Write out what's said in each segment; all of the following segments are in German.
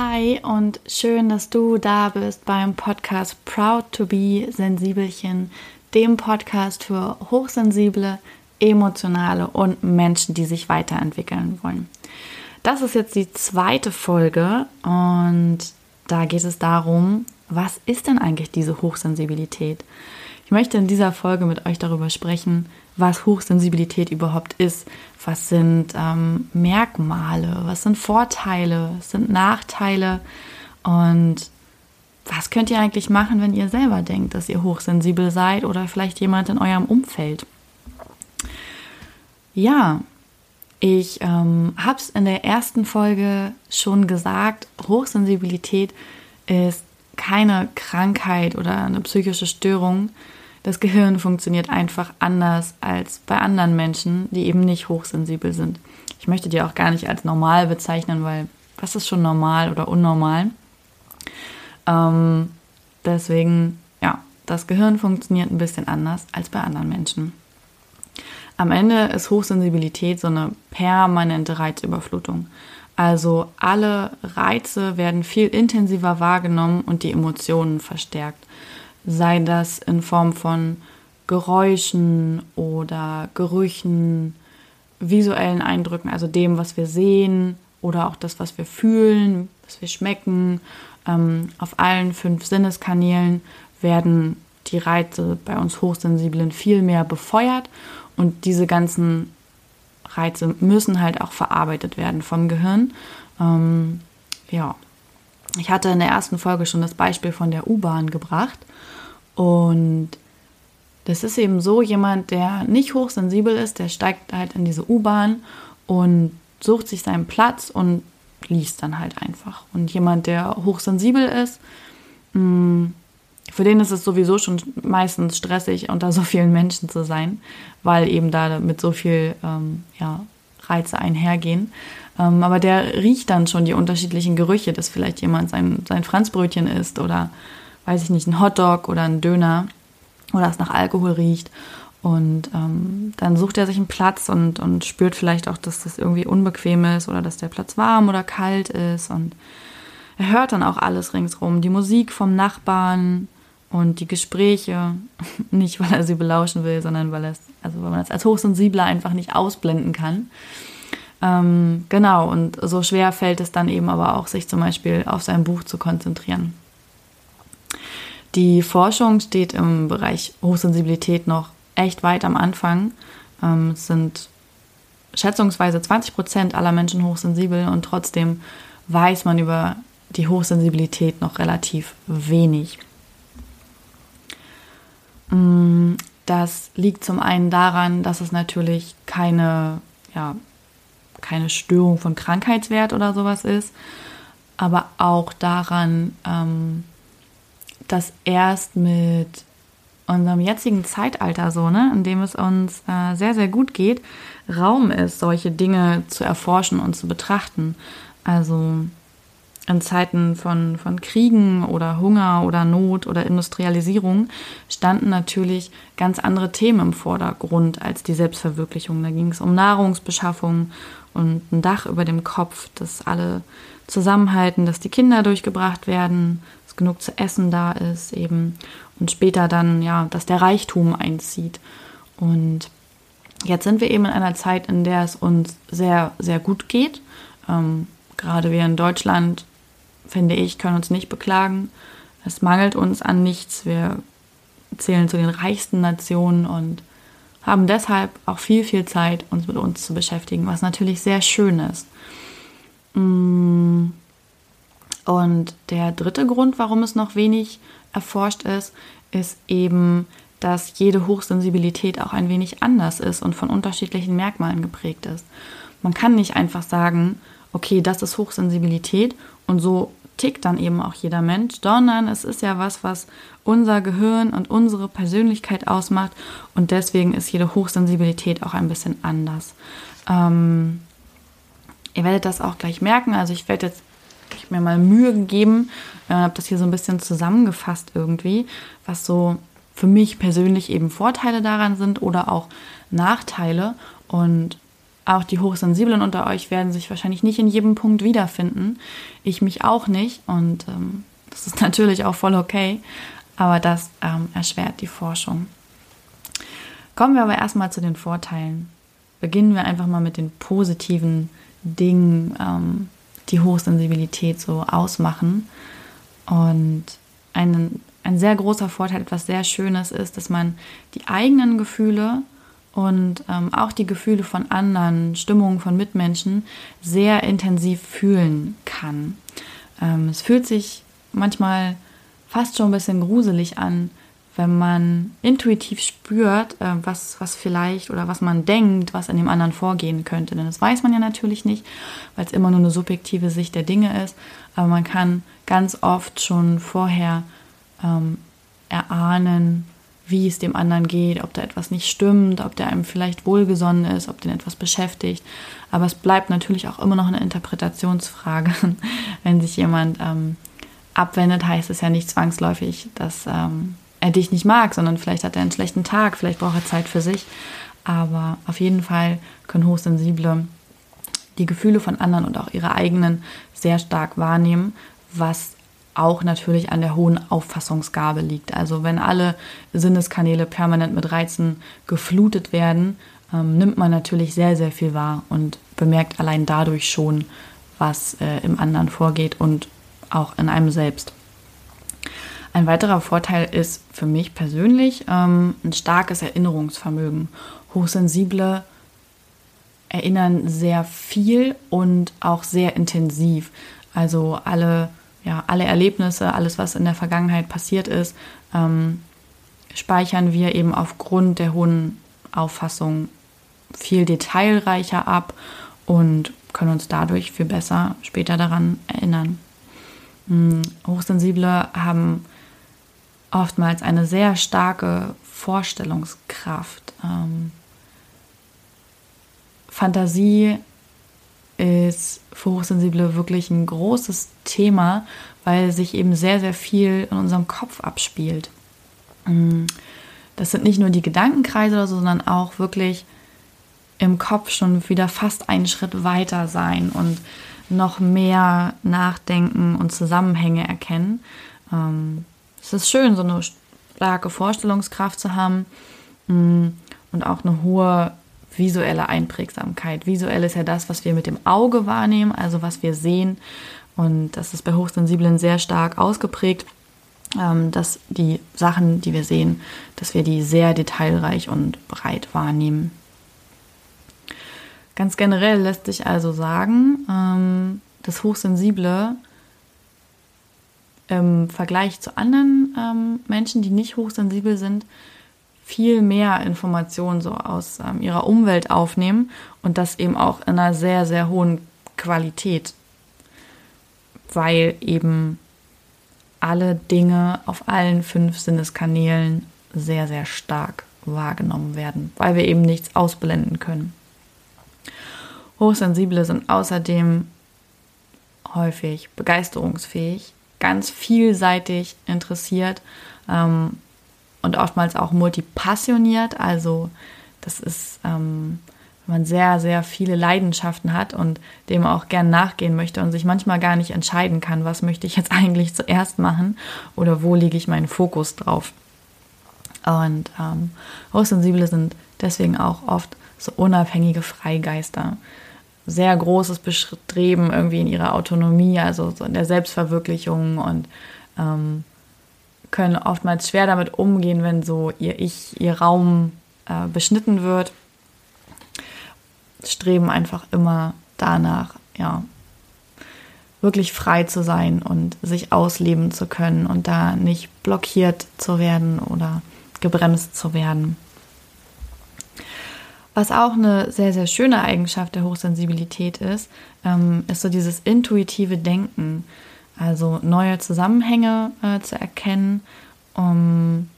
Hi und schön, dass du da bist beim Podcast Proud to be Sensibelchen, dem Podcast für hochsensible, emotionale und Menschen, die sich weiterentwickeln wollen. Das ist jetzt die zweite Folge und da geht es darum, was ist denn eigentlich diese Hochsensibilität? Ich möchte in dieser Folge mit euch darüber sprechen, was Hochsensibilität überhaupt ist. Was sind ähm, Merkmale? Was sind Vorteile? Was sind Nachteile? Und was könnt ihr eigentlich machen, wenn ihr selber denkt, dass ihr hochsensibel seid oder vielleicht jemand in eurem Umfeld? Ja, ich ähm, habe es in der ersten Folge schon gesagt, Hochsensibilität ist keine Krankheit oder eine psychische Störung, das Gehirn funktioniert einfach anders als bei anderen Menschen, die eben nicht hochsensibel sind. Ich möchte die auch gar nicht als normal bezeichnen, weil was ist schon normal oder unnormal? Ähm, deswegen, ja, das Gehirn funktioniert ein bisschen anders als bei anderen Menschen. Am Ende ist Hochsensibilität so eine permanente Reizüberflutung. Also alle Reize werden viel intensiver wahrgenommen und die Emotionen verstärkt sei das in Form von Geräuschen oder Gerüchen, visuellen Eindrücken, also dem, was wir sehen oder auch das, was wir fühlen, was wir schmecken. Ähm, auf allen fünf Sinneskanälen werden die Reize bei uns Hochsensiblen viel mehr befeuert und diese ganzen Reize müssen halt auch verarbeitet werden vom Gehirn. Ähm, ja, ich hatte in der ersten Folge schon das Beispiel von der U-Bahn gebracht. Und das ist eben so, jemand, der nicht hochsensibel ist, der steigt halt in diese U-Bahn und sucht sich seinen Platz und liest dann halt einfach. Und jemand, der hochsensibel ist, mm, für den ist es sowieso schon meistens stressig, unter so vielen Menschen zu sein, weil eben da mit so viel ähm, ja, Reize einhergehen. Ähm, aber der riecht dann schon die unterschiedlichen Gerüche, dass vielleicht jemand sein, sein Franzbrötchen isst oder weiß ich nicht, ein Hotdog oder ein Döner oder es nach Alkohol riecht. Und ähm, dann sucht er sich einen Platz und, und spürt vielleicht auch, dass das irgendwie unbequem ist oder dass der Platz warm oder kalt ist. Und er hört dann auch alles ringsrum. Die Musik vom Nachbarn und die Gespräche. Nicht, weil er sie belauschen will, sondern weil, es, also weil man es als Hochsensibler einfach nicht ausblenden kann. Ähm, genau, und so schwer fällt es dann eben aber auch, sich zum Beispiel auf sein Buch zu konzentrieren. Die Forschung steht im Bereich Hochsensibilität noch echt weit am Anfang. Ähm, es sind schätzungsweise 20 Prozent aller Menschen hochsensibel und trotzdem weiß man über die Hochsensibilität noch relativ wenig. Mm, das liegt zum einen daran, dass es natürlich keine, ja, keine Störung von Krankheitswert oder sowas ist, aber auch daran, ähm, dass erst mit unserem jetzigen Zeitalter so, ne, in dem es uns äh, sehr, sehr gut geht, Raum ist, solche Dinge zu erforschen und zu betrachten. Also in Zeiten von, von Kriegen oder Hunger oder Not oder Industrialisierung standen natürlich ganz andere Themen im Vordergrund als die Selbstverwirklichung. Da ging es um Nahrungsbeschaffung und ein Dach über dem Kopf, dass alle zusammenhalten, dass die Kinder durchgebracht werden, genug zu essen da ist eben und später dann, ja, dass der Reichtum einzieht. Und jetzt sind wir eben in einer Zeit, in der es uns sehr, sehr gut geht. Ähm, gerade wir in Deutschland, finde ich, können uns nicht beklagen. Es mangelt uns an nichts. Wir zählen zu den reichsten Nationen und haben deshalb auch viel, viel Zeit, uns mit uns zu beschäftigen, was natürlich sehr schön ist. Mmh. Und der dritte Grund, warum es noch wenig erforscht ist, ist eben, dass jede Hochsensibilität auch ein wenig anders ist und von unterschiedlichen Merkmalen geprägt ist. Man kann nicht einfach sagen, okay, das ist Hochsensibilität und so tickt dann eben auch jeder Mensch, sondern es ist ja was, was unser Gehirn und unsere Persönlichkeit ausmacht und deswegen ist jede Hochsensibilität auch ein bisschen anders. Ähm, ihr werdet das auch gleich merken, also ich werde jetzt ich mir mal Mühe gegeben, äh, habe das hier so ein bisschen zusammengefasst irgendwie, was so für mich persönlich eben Vorteile daran sind oder auch Nachteile. Und auch die Hochsensiblen unter euch werden sich wahrscheinlich nicht in jedem Punkt wiederfinden. Ich mich auch nicht. Und ähm, das ist natürlich auch voll okay. Aber das ähm, erschwert die Forschung. Kommen wir aber erstmal zu den Vorteilen. Beginnen wir einfach mal mit den positiven Dingen, ähm, die Hochsensibilität so ausmachen. Und ein, ein sehr großer Vorteil, etwas sehr Schönes ist, dass man die eigenen Gefühle und ähm, auch die Gefühle von anderen, Stimmungen von Mitmenschen sehr intensiv fühlen kann. Ähm, es fühlt sich manchmal fast schon ein bisschen gruselig an, wenn man intuitiv spürt, äh, was, was vielleicht oder was man denkt, was in dem anderen vorgehen könnte. Denn das weiß man ja natürlich nicht, weil es immer nur eine subjektive Sicht der Dinge ist. Aber man kann ganz oft schon vorher ähm, erahnen, wie es dem anderen geht, ob da etwas nicht stimmt, ob der einem vielleicht wohlgesonnen ist, ob den etwas beschäftigt. Aber es bleibt natürlich auch immer noch eine Interpretationsfrage. Wenn sich jemand ähm, abwendet, heißt es ja nicht zwangsläufig, dass ähm, er dich nicht mag, sondern vielleicht hat er einen schlechten Tag, vielleicht braucht er Zeit für sich. Aber auf jeden Fall können Hochsensible die Gefühle von anderen und auch ihre eigenen sehr stark wahrnehmen, was auch natürlich an der hohen Auffassungsgabe liegt. Also wenn alle Sinneskanäle permanent mit Reizen geflutet werden, ähm, nimmt man natürlich sehr, sehr viel wahr und bemerkt allein dadurch schon, was äh, im anderen vorgeht und auch in einem selbst. Ein weiterer Vorteil ist für mich persönlich ähm, ein starkes Erinnerungsvermögen. Hochsensible erinnern sehr viel und auch sehr intensiv. Also alle, ja, alle Erlebnisse, alles, was in der Vergangenheit passiert ist, ähm, speichern wir eben aufgrund der hohen Auffassung viel detailreicher ab und können uns dadurch viel besser später daran erinnern. Hm, Hochsensible haben oftmals eine sehr starke Vorstellungskraft. Ähm, Fantasie ist für Hochsensible wirklich ein großes Thema, weil sich eben sehr, sehr viel in unserem Kopf abspielt. Mm, das sind nicht nur die Gedankenkreise oder so, sondern auch wirklich im Kopf schon wieder fast einen Schritt weiter sein und noch mehr nachdenken und Zusammenhänge erkennen. Ähm, es ist schön, so eine starke Vorstellungskraft zu haben mm, und auch eine hohe visuelle Einprägsamkeit. Visuell ist ja das, was wir mit dem Auge wahrnehmen, also was wir sehen. Und das ist bei Hochsensiblen sehr stark ausgeprägt, ähm, dass die Sachen, die wir sehen, dass wir die sehr detailreich und breit wahrnehmen. Ganz generell lässt sich also sagen, ähm, dass Hochsensible im Vergleich zu anderen ähm, Menschen, die nicht hochsensibel sind, viel mehr Informationen so aus ähm, ihrer Umwelt aufnehmen und das eben auch in einer sehr, sehr hohen Qualität, weil eben alle Dinge auf allen fünf Sinneskanälen sehr, sehr stark wahrgenommen werden, weil wir eben nichts ausblenden können. Hochsensible sind außerdem häufig begeisterungsfähig, ganz vielseitig interessiert ähm, und oftmals auch multipassioniert. Also das ist, ähm, wenn man sehr, sehr viele Leidenschaften hat und dem auch gern nachgehen möchte und sich manchmal gar nicht entscheiden kann, was möchte ich jetzt eigentlich zuerst machen oder wo lege ich meinen Fokus drauf. Und ähm, Hochsensible sind deswegen auch oft so unabhängige Freigeister sehr großes Bestreben irgendwie in ihrer Autonomie, also so in der Selbstverwirklichung und ähm, können oftmals schwer damit umgehen, wenn so ihr Ich, ihr Raum äh, beschnitten wird. Streben einfach immer danach, ja, wirklich frei zu sein und sich ausleben zu können und da nicht blockiert zu werden oder gebremst zu werden. Was auch eine sehr, sehr schöne Eigenschaft der Hochsensibilität ist, ähm, ist so dieses intuitive Denken. Also neue Zusammenhänge äh, zu erkennen um,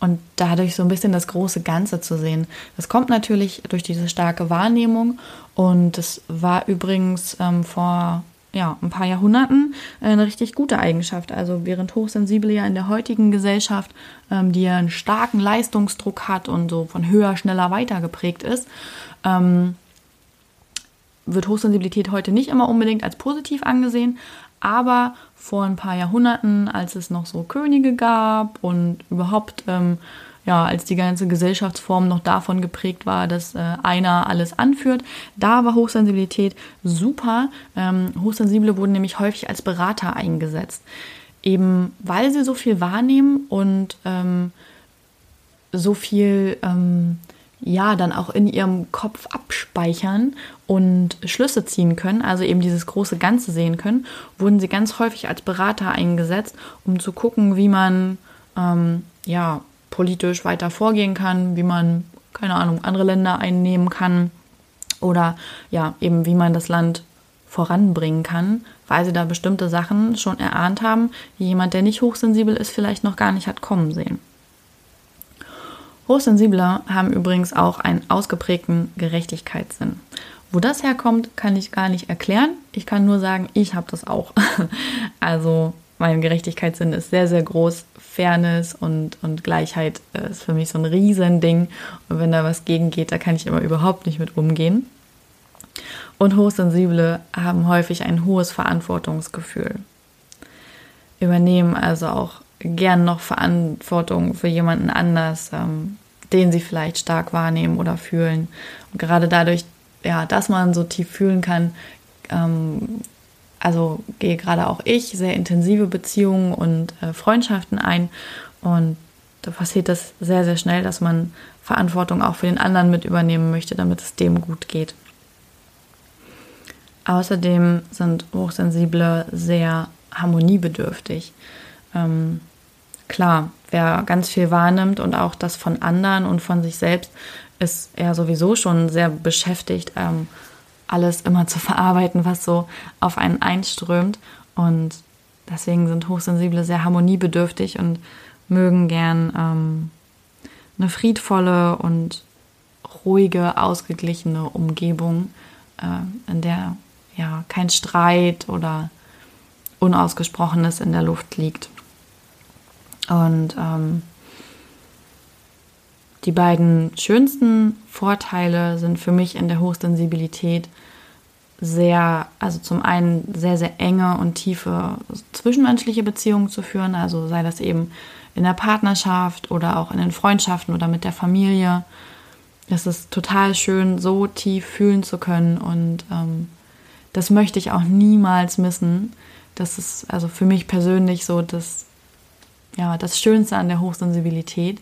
und dadurch so ein bisschen das große Ganze zu sehen. Das kommt natürlich durch diese starke Wahrnehmung und das war übrigens ähm, vor ja, ein paar Jahrhunderten äh, eine richtig gute Eigenschaft. Also während Hochsensible ja in der heutigen Gesellschaft, ähm, die ja einen starken Leistungsdruck hat und so von höher, schneller, weiter geprägt ist, ähm, wird Hochsensibilität heute nicht immer unbedingt als positiv angesehen, aber vor ein paar Jahrhunderten, als es noch so Könige gab und überhaupt, ähm, ja, als die ganze Gesellschaftsform noch davon geprägt war, dass äh, einer alles anführt, da war Hochsensibilität super. Ähm, Hochsensible wurden nämlich häufig als Berater eingesetzt, eben weil sie so viel wahrnehmen und ähm, so viel ähm, ja dann auch in ihrem Kopf abspeichern und Schlüsse ziehen können, also eben dieses große Ganze sehen können, wurden sie ganz häufig als Berater eingesetzt, um zu gucken, wie man ähm, ja politisch weiter vorgehen kann, wie man keine Ahnung andere Länder einnehmen kann oder ja eben wie man das Land voranbringen kann, weil sie da bestimmte Sachen schon erahnt haben, die jemand, der nicht hochsensibel ist, vielleicht noch gar nicht hat kommen sehen. Hochsensible haben übrigens auch einen ausgeprägten Gerechtigkeitssinn. Wo das herkommt, kann ich gar nicht erklären. Ich kann nur sagen, ich habe das auch. also mein Gerechtigkeitssinn ist sehr, sehr groß. Fairness und, und Gleichheit ist für mich so ein Riesending. Und wenn da was gegen geht, da kann ich immer überhaupt nicht mit umgehen. Und Hochsensible haben häufig ein hohes Verantwortungsgefühl. Übernehmen also auch gern noch Verantwortung für jemanden anders, ähm, den sie vielleicht stark wahrnehmen oder fühlen. Und gerade dadurch, ja, dass man so tief fühlen kann, ähm, also gehe gerade auch ich sehr intensive Beziehungen und äh, Freundschaften ein und da passiert das sehr, sehr schnell, dass man Verantwortung auch für den anderen mit übernehmen möchte, damit es dem gut geht. Außerdem sind Hochsensible sehr harmoniebedürftig. Ähm, klar, wer ganz viel wahrnimmt und auch das von anderen und von sich selbst, ist er sowieso schon sehr beschäftigt, ähm, alles immer zu verarbeiten, was so auf einen einströmt. Und deswegen sind Hochsensible sehr harmoniebedürftig und mögen gern ähm, eine friedvolle und ruhige, ausgeglichene Umgebung, äh, in der ja kein Streit oder Unausgesprochenes in der Luft liegt. Und ähm, die beiden schönsten Vorteile sind für mich in der Hochsensibilität sehr, also zum einen sehr, sehr enge und tiefe zwischenmenschliche Beziehungen zu führen, also sei das eben in der Partnerschaft oder auch in den Freundschaften oder mit der Familie. Es ist total schön, so tief fühlen zu können und ähm, das möchte ich auch niemals missen. Das ist also für mich persönlich so das ja, das Schönste an der Hochsensibilität.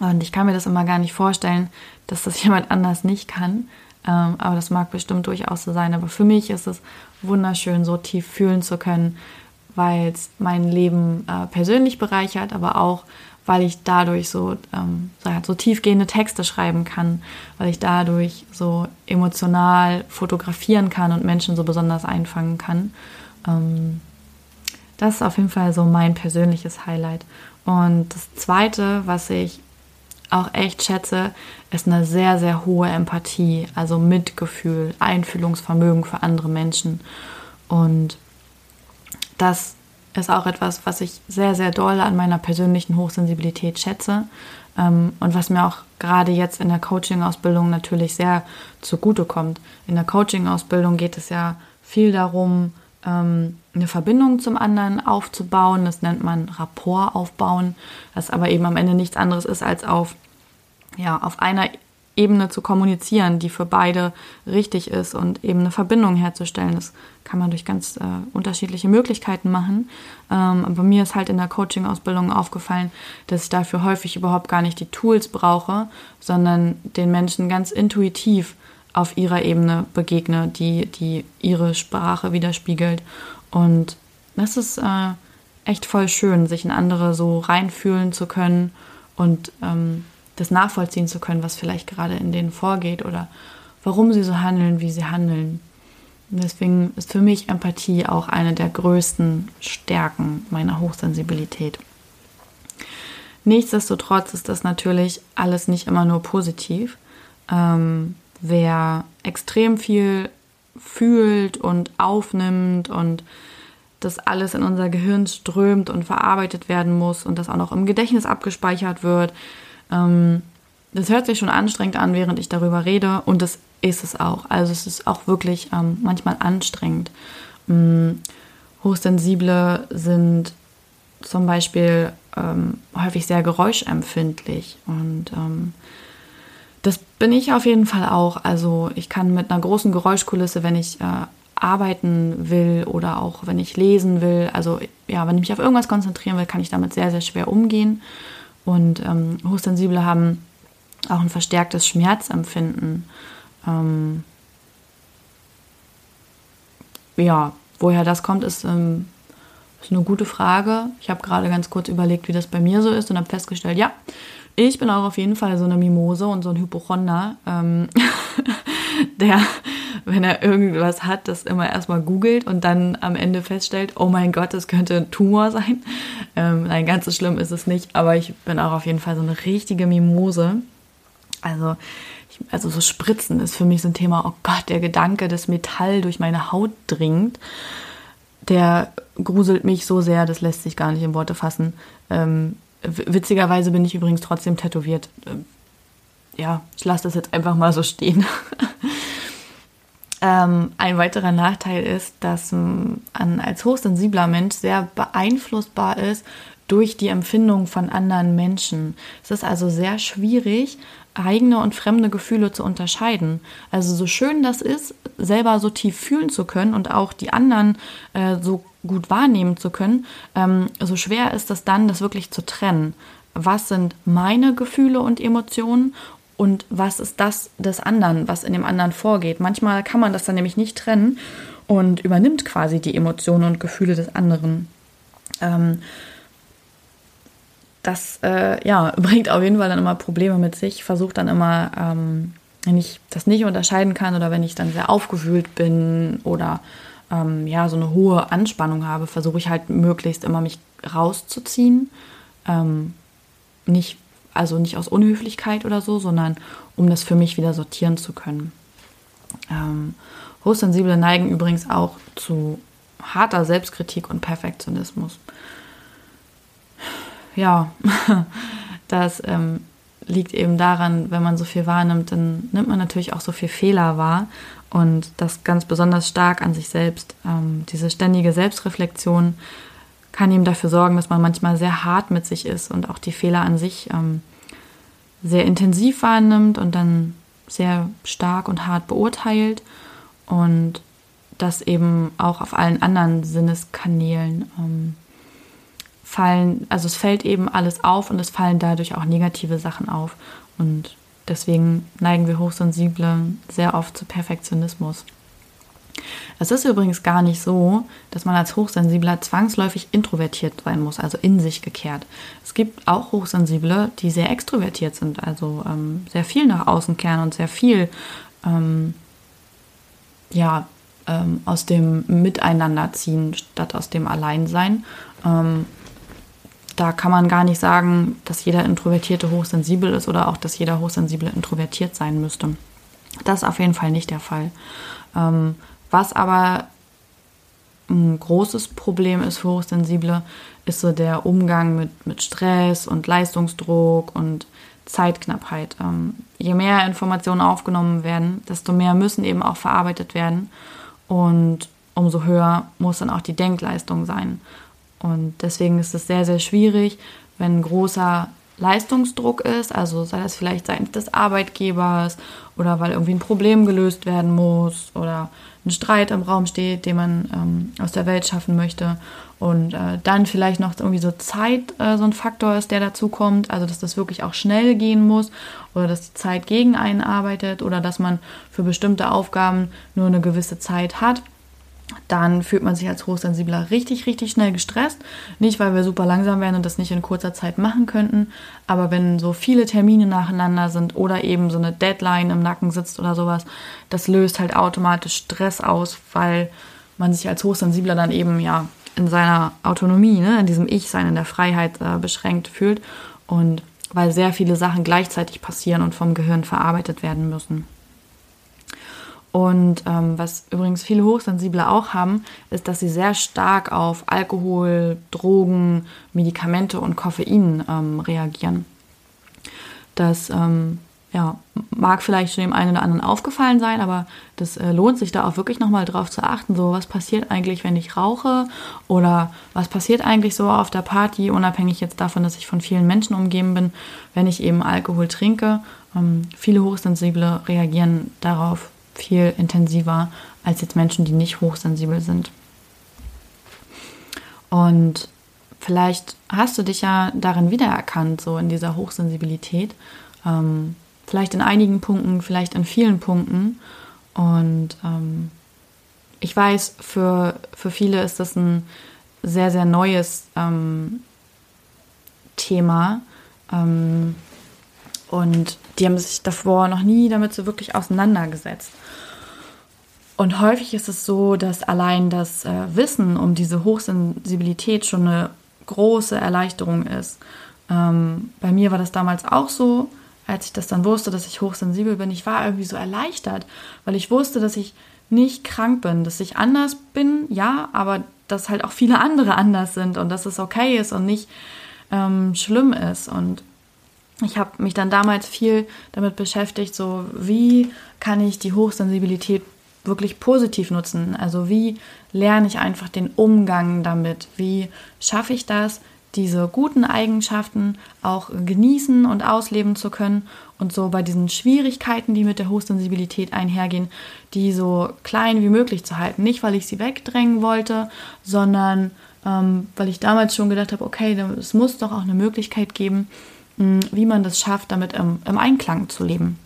Und ich kann mir das immer gar nicht vorstellen, dass das jemand anders nicht kann. Ähm, aber das mag bestimmt durchaus so sein. Aber für mich ist es wunderschön, so tief fühlen zu können, weil es mein Leben äh, persönlich bereichert, aber auch, weil ich dadurch so, ähm, so tiefgehende Texte schreiben kann, weil ich dadurch so emotional fotografieren kann und Menschen so besonders einfangen kann. Ähm, das ist auf jeden Fall so mein persönliches Highlight. Und das Zweite, was ich auch echt schätze, ist eine sehr, sehr hohe Empathie, also Mitgefühl, Einfühlungsvermögen für andere Menschen. Und das ist auch etwas, was ich sehr, sehr doll an meiner persönlichen Hochsensibilität schätze ähm, und was mir auch gerade jetzt in der Coaching-Ausbildung natürlich sehr zugutekommt. In der Coaching-Ausbildung geht es ja viel darum, ähm, eine Verbindung zum anderen aufzubauen. Das nennt man Rapport aufbauen, das aber eben am Ende nichts anderes ist, als auf, ja, auf einer Ebene zu kommunizieren, die für beide richtig ist und eben eine Verbindung herzustellen. Das kann man durch ganz äh, unterschiedliche Möglichkeiten machen. Ähm, aber mir ist halt in der Coaching-Ausbildung aufgefallen, dass ich dafür häufig überhaupt gar nicht die Tools brauche, sondern den Menschen ganz intuitiv auf ihrer Ebene begegne, die, die ihre Sprache widerspiegelt. Und das ist äh, echt voll schön, sich in andere so reinfühlen zu können und ähm, das nachvollziehen zu können, was vielleicht gerade in denen vorgeht oder warum sie so handeln, wie sie handeln. Deswegen ist für mich Empathie auch eine der größten Stärken meiner Hochsensibilität. Nichtsdestotrotz ist das natürlich alles nicht immer nur positiv. Ähm, wer extrem viel fühlt und aufnimmt und das alles in unser Gehirn strömt und verarbeitet werden muss und das auch noch im Gedächtnis abgespeichert wird. Ähm, das hört sich schon anstrengend an, während ich darüber rede und das ist es auch. Also es ist auch wirklich ähm, manchmal anstrengend. Ähm, Hochsensible sind zum Beispiel ähm, häufig sehr geräuschempfindlich und das bin ich auf jeden Fall auch. Also ich kann mit einer großen Geräuschkulisse, wenn ich äh, arbeiten will oder auch wenn ich lesen will, also ja, wenn ich mich auf irgendwas konzentrieren will, kann ich damit sehr, sehr schwer umgehen. Und ähm, Hochsensible haben auch ein verstärktes Schmerzempfinden. Ähm, ja, woher das kommt, ist, ähm, ist eine gute Frage. Ich habe gerade ganz kurz überlegt, wie das bei mir so ist und habe festgestellt, ja, ich bin auch auf jeden Fall so eine Mimose und so ein Hypochonder, ähm, der, wenn er irgendwas hat, das immer erstmal googelt und dann am Ende feststellt, oh mein Gott, das könnte ein Tumor sein. Ähm, nein, ganz so schlimm ist es nicht, aber ich bin auch auf jeden Fall so eine richtige Mimose. Also, ich, also so Spritzen ist für mich so ein Thema, oh Gott, der Gedanke, dass Metall durch meine Haut dringt, der gruselt mich so sehr, das lässt sich gar nicht in Worte fassen. Ähm, Witzigerweise bin ich übrigens trotzdem tätowiert. Ähm, ja, ich lasse das jetzt einfach mal so stehen. ähm, ein weiterer Nachteil ist, dass man als hochsensibler Mensch sehr beeinflussbar ist durch die Empfindung von anderen Menschen. Es ist also sehr schwierig, eigene und fremde Gefühle zu unterscheiden. Also so schön das ist, selber so tief fühlen zu können und auch die anderen äh, so gut wahrnehmen zu können, ähm, so schwer ist es dann, das wirklich zu trennen. Was sind meine Gefühle und Emotionen und was ist das des anderen, was in dem anderen vorgeht. Manchmal kann man das dann nämlich nicht trennen und übernimmt quasi die Emotionen und Gefühle des anderen. Ähm, das äh, ja, bringt auf jeden Fall dann immer Probleme mit sich. Versucht dann immer, ähm, wenn ich das nicht unterscheiden kann oder wenn ich dann sehr aufgewühlt bin oder ähm, ja, so eine hohe Anspannung habe, versuche ich halt möglichst immer mich rauszuziehen. Ähm, nicht, also nicht aus Unhöflichkeit oder so, sondern um das für mich wieder sortieren zu können. Ähm, Hochsensible neigen übrigens auch zu harter Selbstkritik und Perfektionismus ja, das ähm, liegt eben daran, wenn man so viel wahrnimmt, dann nimmt man natürlich auch so viel Fehler wahr und das ganz besonders stark an sich selbst. Ähm, diese ständige Selbstreflexion kann eben dafür sorgen, dass man manchmal sehr hart mit sich ist und auch die Fehler an sich ähm, sehr intensiv wahrnimmt und dann sehr stark und hart beurteilt und das eben auch auf allen anderen Sinneskanälen ähm, fallen, also es fällt eben alles auf und es fallen dadurch auch negative Sachen auf. Und deswegen neigen wir Hochsensible sehr oft zu Perfektionismus. Es ist übrigens gar nicht so, dass man als Hochsensibler zwangsläufig introvertiert sein muss, also in sich gekehrt. Es gibt auch Hochsensible, die sehr extrovertiert sind, also ähm, sehr viel nach außen kehren und sehr viel ähm, ja, ähm, aus dem Miteinander ziehen, statt aus dem Alleinsein. Da kann man gar nicht sagen, dass jeder Introvertierte hochsensibel ist oder auch, dass jeder Hochsensible introvertiert sein müsste. Das ist auf jeden Fall nicht der Fall. Ähm, was aber ein großes Problem ist für Hochsensible, ist so der Umgang mit, mit Stress und Leistungsdruck und Zeitknappheit. Ähm, je mehr Informationen aufgenommen werden, desto mehr müssen eben auch verarbeitet werden und umso höher muss dann auch die Denkleistung sein. Und deswegen ist es sehr, sehr schwierig, wenn ein großer Leistungsdruck ist, also sei das vielleicht seitens des Arbeitgebers oder weil irgendwie ein Problem gelöst werden muss oder ein Streit im Raum steht, den man ähm, aus der Welt schaffen möchte. Und äh, dann vielleicht noch irgendwie so Zeit äh, so ein Faktor ist, der dazu kommt, also dass das wirklich auch schnell gehen muss oder dass die Zeit gegen einen arbeitet oder dass man für bestimmte Aufgaben nur eine gewisse Zeit hat dann fühlt man sich als Hochsensibler richtig, richtig schnell gestresst. Nicht, weil wir super langsam wären und das nicht in kurzer Zeit machen könnten, aber wenn so viele Termine nacheinander sind oder eben so eine Deadline im Nacken sitzt oder sowas, das löst halt automatisch Stress aus, weil man sich als Hochsensibler dann eben ja in seiner Autonomie, ne, in diesem Ich-Sein, in der Freiheit äh, beschränkt fühlt und weil sehr viele Sachen gleichzeitig passieren und vom Gehirn verarbeitet werden müssen. Und ähm, was übrigens viele Hochsensible auch haben, ist, dass sie sehr stark auf Alkohol, Drogen, Medikamente und Koffein ähm, reagieren. Das ähm, ja, mag vielleicht schon dem einen oder anderen aufgefallen sein, aber das äh, lohnt sich da auch wirklich nochmal drauf zu achten, so was passiert eigentlich, wenn ich rauche oder was passiert eigentlich so auf der Party, unabhängig jetzt davon, dass ich von vielen Menschen umgeben bin, wenn ich eben Alkohol trinke. Ähm, viele Hochsensible reagieren darauf viel intensiver als jetzt Menschen, die nicht hochsensibel sind. Und vielleicht hast du dich ja darin wiedererkannt, so in dieser Hochsensibilität. Ähm, Vielleicht in einigen Punkten, vielleicht in vielen Punkten. Und ähm, ich weiß, für, für viele ist das ein sehr, sehr neues ähm, Thema. Ähm, und die haben sich davor noch nie damit so wirklich auseinandergesetzt. Und häufig ist es so, dass allein das äh, Wissen um diese Hochsensibilität schon eine große Erleichterung ist. Ähm, bei mir war das damals auch so als ich das dann wusste, dass ich hochsensibel bin, ich war irgendwie so erleichtert, weil ich wusste, dass ich nicht krank bin, dass ich anders bin, ja, aber dass halt auch viele andere anders sind und dass es okay ist und nicht ähm, schlimm ist. Und ich habe mich dann damals viel damit beschäftigt, so wie kann ich die Hochsensibilität wirklich positiv nutzen? Also wie lerne ich einfach den Umgang damit? Wie schaffe ich das, diese guten Eigenschaften auch genießen und ausleben zu können und so bei diesen Schwierigkeiten, die mit der Hochsensibilität einhergehen, die so klein wie möglich zu halten. Nicht, weil ich sie wegdrängen wollte, sondern ähm, weil ich damals schon gedacht habe, okay, es muss doch auch eine Möglichkeit geben, mh, wie man das schafft, damit im, im Einklang zu leben.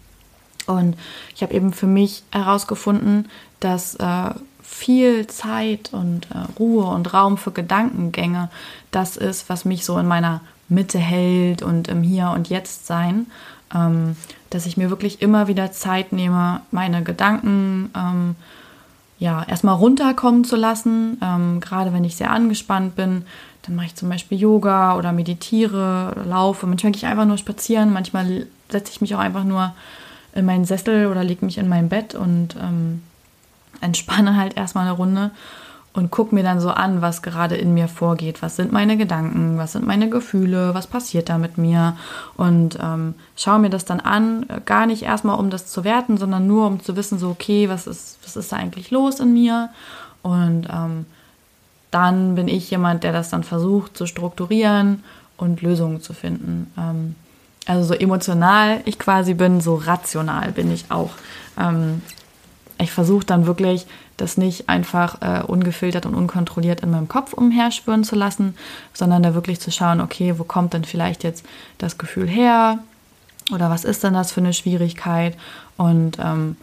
Und ich habe eben für mich herausgefunden, dass äh, viel Zeit und äh, Ruhe und Raum für Gedankengänge das ist, was mich so in meiner Mitte hält und im Hier und Jetzt sein. Ähm, dass ich mir wirklich immer wieder Zeit nehme, meine Gedanken ähm, ja erstmal runterkommen zu lassen. Ähm, gerade wenn ich sehr angespannt bin, dann mache ich zum Beispiel Yoga oder meditiere oder laufe. Manchmal gehe ich einfach nur spazieren, manchmal setze ich mich auch einfach nur in meinen Sessel oder lege mich in mein Bett und ähm, entspanne halt erstmal eine Runde und gucke mir dann so an, was gerade in mir vorgeht. Was sind meine Gedanken, was sind meine Gefühle, was passiert da mit mir und ähm, schaue mir das dann an, gar nicht erstmal um das zu werten, sondern nur um zu wissen, so okay, was ist, was ist da eigentlich los in mir und ähm, dann bin ich jemand, der das dann versucht zu strukturieren und Lösungen zu finden. Ähm, also so emotional ich quasi bin, so rational bin ich auch. Ähm, ich versuche dann wirklich, das nicht einfach äh, ungefiltert und unkontrolliert in meinem Kopf umherspüren zu lassen, sondern da wirklich zu schauen, okay, wo kommt denn vielleicht jetzt das Gefühl her? Oder was ist denn das für eine Schwierigkeit? Und ähm,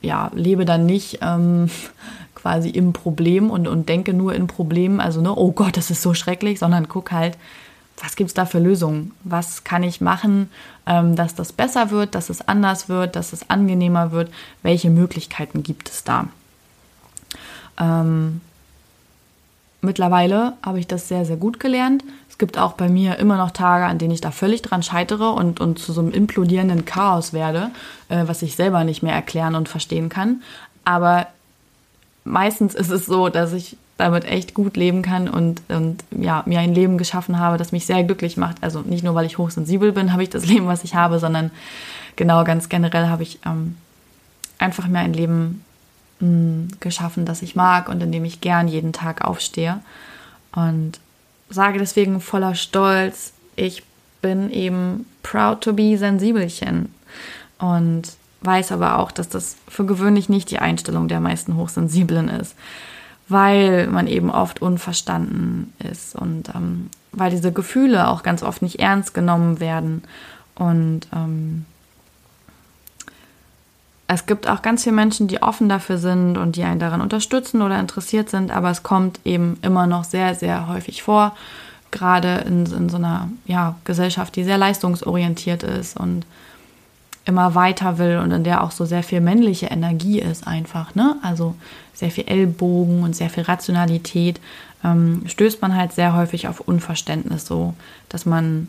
ja, lebe dann nicht ähm, quasi im Problem und, und denke nur in Problemen, also ne, oh Gott, das ist so schrecklich, sondern guck halt, was gibt es da für Lösungen? Was kann ich machen, ähm, dass das besser wird, dass es anders wird, dass es angenehmer wird? Welche Möglichkeiten gibt es da? Ähm, mittlerweile habe ich das sehr, sehr gut gelernt. Es gibt auch bei mir immer noch Tage, an denen ich da völlig dran scheitere und, und zu so einem implodierenden Chaos werde, äh, was ich selber nicht mehr erklären und verstehen kann. Aber meistens ist es so, dass ich damit echt gut leben kann und, und ja, mir ein Leben geschaffen habe, das mich sehr glücklich macht. Also nicht nur, weil ich hochsensibel bin, habe ich das Leben, was ich habe, sondern genau ganz generell habe ich ähm, einfach mir ein Leben mh, mm, geschaffen, das ich mag und in dem ich gern jeden Tag aufstehe. Und sage deswegen voller Stolz, ich bin eben proud to be Sensibelchen. Und weiß aber auch, dass das für gewöhnlich nicht die Einstellung der meisten Hochsensiblen ist weil man eben oft unverstanden ist und ähm, weil diese Gefühle auch ganz oft nicht ernst genommen werden. Und ähm, es gibt auch ganz viele Menschen, die offen dafür sind und die einen daran unterstützen oder interessiert sind, aber es kommt eben immer noch sehr, sehr häufig vor, gerade in, in so einer ja, Gesellschaft, die sehr leistungsorientiert ist und immer weiter will und in der auch so sehr viel männliche Energie ist einfach, ne? Also sehr viel Ellbogen und sehr viel Rationalität, ähm, stößt man halt sehr häufig auf Unverständnis, so dass man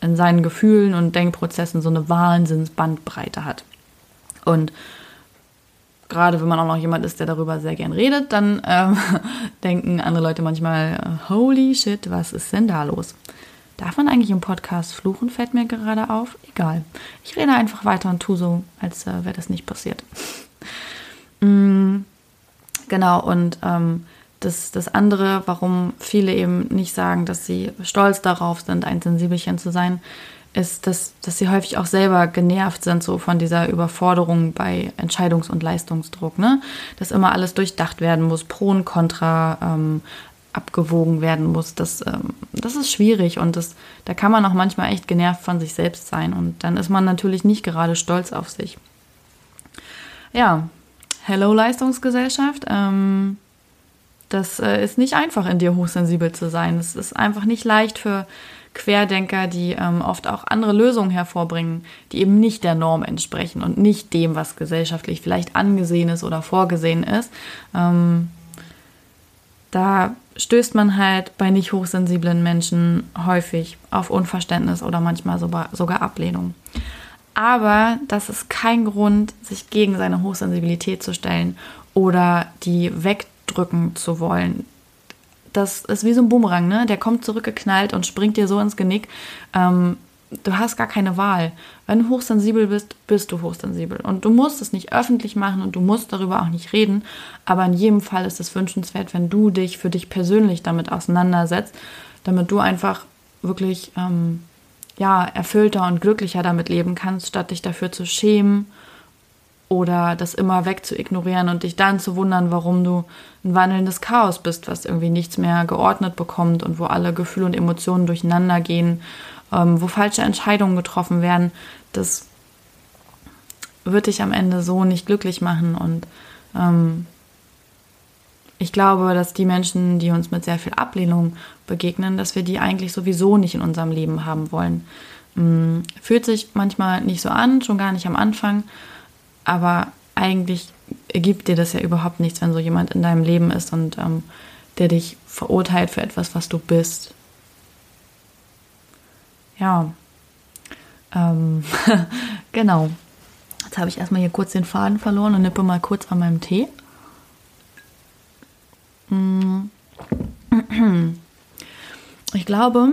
in seinen Gefühlen und Denkprozessen so eine Wahnsinnsbandbreite hat. Und gerade wenn man auch noch jemand ist, der darüber sehr gern redet, dann ähm, denken andere Leute manchmal, holy shit, was ist denn da los? Darf man eigentlich im Podcast fluchen, fällt mir gerade auf. Egal. Ich rede einfach weiter und tue so, als äh, wäre das nicht passiert. mm, genau, und ähm, das, das andere, warum viele eben nicht sagen, dass sie stolz darauf sind, ein Sensibelchen zu sein, ist, dass, dass sie häufig auch selber genervt sind, so von dieser Überforderung bei Entscheidungs- und Leistungsdruck, ne? Dass immer alles durchdacht werden muss, Pro und Contra ähm, abgewogen werden muss. Das, ähm, das ist schwierig und das, da kann man auch manchmal echt genervt von sich selbst sein und dann ist man natürlich nicht gerade stolz auf sich. Ja, Hello Leistungsgesellschaft. Ähm, das äh, ist nicht einfach, in dir hochsensibel zu sein. Es ist einfach nicht leicht für Querdenker, die ähm, oft auch andere Lösungen hervorbringen, die eben nicht der Norm entsprechen und nicht dem, was gesellschaftlich vielleicht angesehen ist oder vorgesehen ist. Ähm, da stößt man halt bei nicht hochsensiblen Menschen häufig auf Unverständnis oder manchmal sogar, Ablehnung. Aber das ist kein Grund, sich gegen seine Hochsensibilität zu stellen oder die wegdrücken zu wollen das ist wie so ein Bumerang, ne? Der kommt zurückgeknallt und springt dir so ins Genick. Ähm, du hast gar keine Wahl. Wenn du hochsensibel bist, bist du hochsensibel. Und du musst es nicht öffentlich machen und du musst darüber auch nicht reden. Aber in jedem Fall ist es wünschenswert, wenn du dich für dich persönlich damit auseinandersetzt, damit du einfach wirklich ähm, ja, erfüllter und glücklicher damit leben kannst, statt dich dafür zu schämen oder das immer weg zu ignorieren und dich dann zu wundern, warum du ein wandelndes Chaos bist, was irgendwie nichts mehr geordnet bekommt und wo alle Gefühle und Emotionen durcheinander gehen, ähm, wo falsche Entscheidungen getroffen werden, das wird dich am Ende so nicht glücklich machen und ähm, ich glaube, dass die Menschen, die uns mit sehr viel Ablehnung begegnen, dass wir die eigentlich sowieso nicht in unserem Leben haben wollen. Ähm, fühlt sich manchmal nicht so an, schon gar nicht am Anfang aber eigentlich ergibt dir das ja überhaupt nichts, wenn so jemand in deinem Leben ist und ähm, der dich verurteilt für etwas, was du bist. Ja, ähm, genau. Jetzt habe ich erstmal hier kurz den Faden verloren und nippe mal kurz an meinem Tee. Mm. Ich glaube,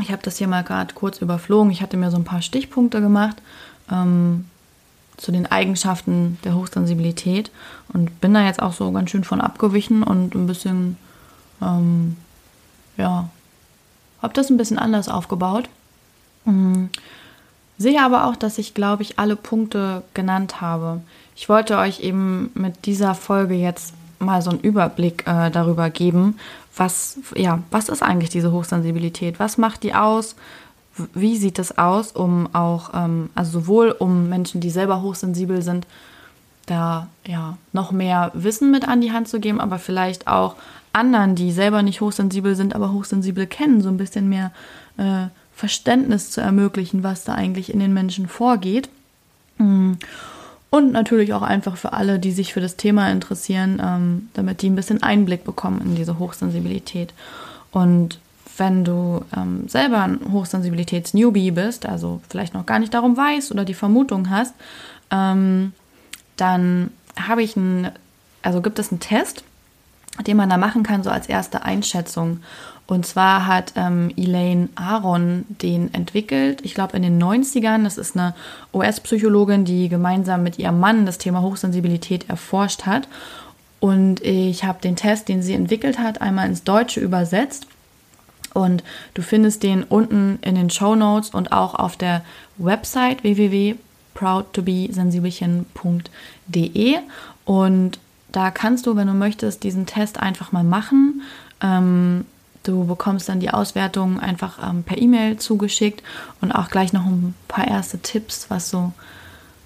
ich habe das hier mal gerade kurz überflogen. Ich hatte mir so ein paar Stichpunkte gemacht. Ähm, zu den Eigenschaften der Hochsensibilität und bin da jetzt auch so ganz schön von abgewichen und ein bisschen, ähm, ja, habe das ein bisschen anders aufgebaut. Mhm. Sehe aber auch, dass ich, glaube ich, alle Punkte genannt habe. Ich wollte euch eben mit dieser Folge jetzt mal so einen Überblick äh, darüber geben, was, ja, was ist eigentlich diese Hochsensibilität? Was macht die aus? wie sieht das aus, um auch, ähm, also sowohl um Menschen, die selber hochsensibel sind, da ja noch mehr Wissen mit an die Hand zu geben, aber vielleicht auch anderen, die selber nicht hochsensibel sind, aber hochsensibel kennen, so ein bisschen mehr äh, Verständnis zu ermöglichen, was da eigentlich in den Menschen vorgeht. Mm. Und natürlich auch einfach für alle, die sich für das Thema interessieren, ähm, damit die ein bisschen Einblick bekommen in diese Hochsensibilität. Und wenn du ähm, selber ein Hochsensibilitäts-Newbie bist, also vielleicht noch gar nicht darum weißt oder die Vermutung hast, ähm, dann habe ich einen, also gibt es einen Test, den man da machen kann, so als erste Einschätzung. Und zwar hat ähm, Elaine Aaron den entwickelt, ich glaube in den 90ern. Das ist eine US-Psychologin, die gemeinsam mit ihrem Mann das Thema Hochsensibilität erforscht hat. Und ich habe den Test, den sie entwickelt hat, einmal ins Deutsche übersetzt und du findest den unten in den Show Notes und auch auf der Website www.proudtobesensibelchen.de. Und da kannst du, wenn du möchtest, diesen Test einfach mal machen. Ähm, du bekommst dann die Auswertung einfach ähm, per E-Mail zugeschickt und auch gleich noch ein paar erste Tipps, was du,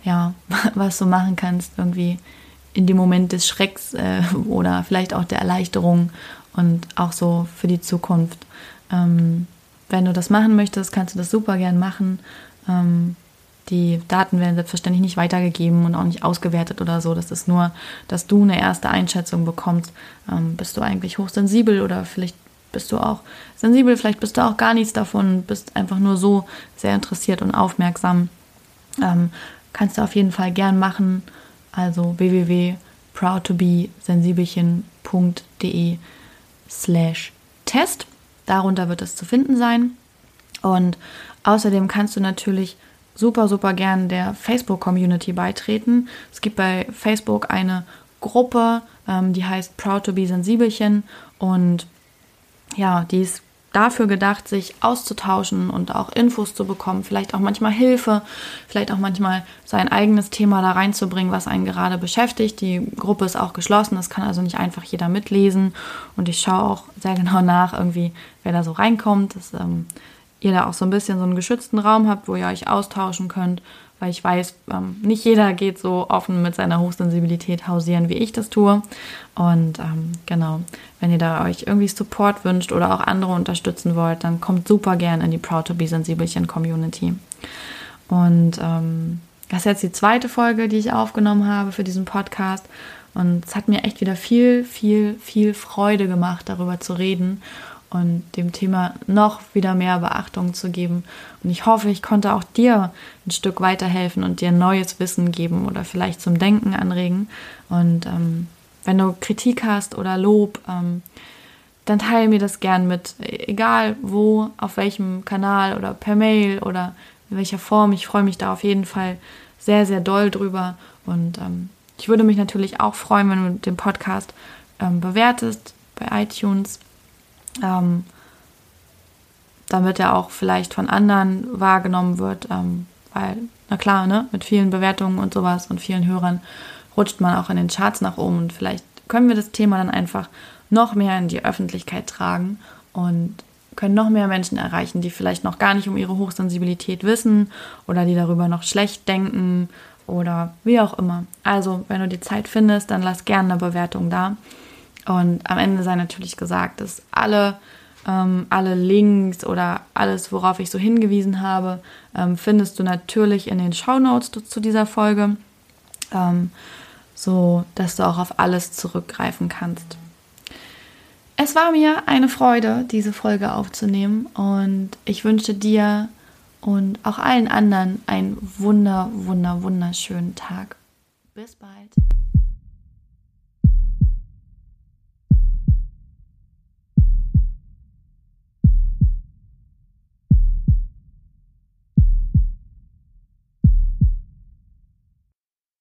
ja, was du machen kannst, irgendwie in dem Moment des Schrecks äh, oder vielleicht auch der Erleichterung und auch so für die Zukunft. Ähm, wenn du das machen möchtest, kannst du das super gern machen. Ähm, die Daten werden selbstverständlich nicht weitergegeben und auch nicht ausgewertet oder so. Das ist nur, dass du eine erste Einschätzung bekommst. Ähm, bist du eigentlich hochsensibel oder vielleicht bist du auch sensibel, vielleicht bist du auch gar nichts davon, bist einfach nur so sehr interessiert und aufmerksam. Ähm, kannst du auf jeden Fall gern machen. Also www.proudtobesensibelchen.de slash Test. Darunter wird es zu finden sein. Und außerdem kannst du natürlich super, super gern der Facebook-Community beitreten. Es gibt bei Facebook eine Gruppe, ähm, die heißt Proud to be Sensibelchen und ja, die ist dafür gedacht, sich auszutauschen und auch Infos zu bekommen, vielleicht auch manchmal Hilfe, vielleicht auch manchmal sein eigenes Thema da reinzubringen, was einen gerade beschäftigt. Die Gruppe ist auch geschlossen, das kann also nicht einfach jeder mitlesen und ich schaue auch sehr genau nach, irgendwie, wer da so reinkommt, dass ähm, ihr da auch so ein bisschen so einen geschützten Raum habt, wo ihr euch austauschen könnt weil ich weiß, ähm, nicht jeder geht so offen mit seiner Hochsensibilität hausieren, wie ich das tue. Und ähm, genau, wenn ihr da euch irgendwie Support wünscht oder auch andere unterstützen wollt, dann kommt super gern in die Proud to be Sensibelchen Community. Und ähm, das ist jetzt die zweite Folge, die ich aufgenommen habe für diesen Podcast. Und es hat mir echt wieder viel, viel, viel Freude gemacht, darüber zu reden und dem Thema noch wieder mehr Beachtung zu geben. Und ich hoffe, ich konnte auch dir ein Stück weiterhelfen und dir neues Wissen geben oder vielleicht zum Denken anregen. Und ähm, wenn du Kritik hast oder Lob, ähm, dann teile mir das gern mit, egal wo, auf welchem Kanal oder per Mail oder in welcher Form. Ich freue mich da auf jeden Fall sehr, sehr doll drüber. Und ähm, ich würde mich natürlich auch freuen, wenn du den Podcast ähm, bewertest bei iTunes ähm, damit er auch vielleicht von anderen wahrgenommen wird, ähm, weil, na klar, ne, mit vielen Bewertungen und sowas und vielen Hörern rutscht man auch in den Charts nach oben und vielleicht können wir das Thema dann einfach noch mehr in die Öffentlichkeit tragen und können noch mehr Menschen erreichen, die vielleicht noch gar nicht um ihre Hochsensibilität wissen oder die darüber noch schlecht denken oder wie auch immer. Also, wenn du die Zeit findest, dann lass gerne eine Bewertung da. Und am Ende sei natürlich gesagt, dass alle, ähm, alle Links oder alles, worauf ich so hingewiesen habe, ähm, findest du natürlich in den Show Notes zu dieser Folge, ähm, so dass du auch auf alles zurückgreifen kannst. Es war mir eine Freude, diese Folge aufzunehmen und ich wünsche dir und auch allen anderen einen wunder, wunder, wunderschönen Tag. Bis bald.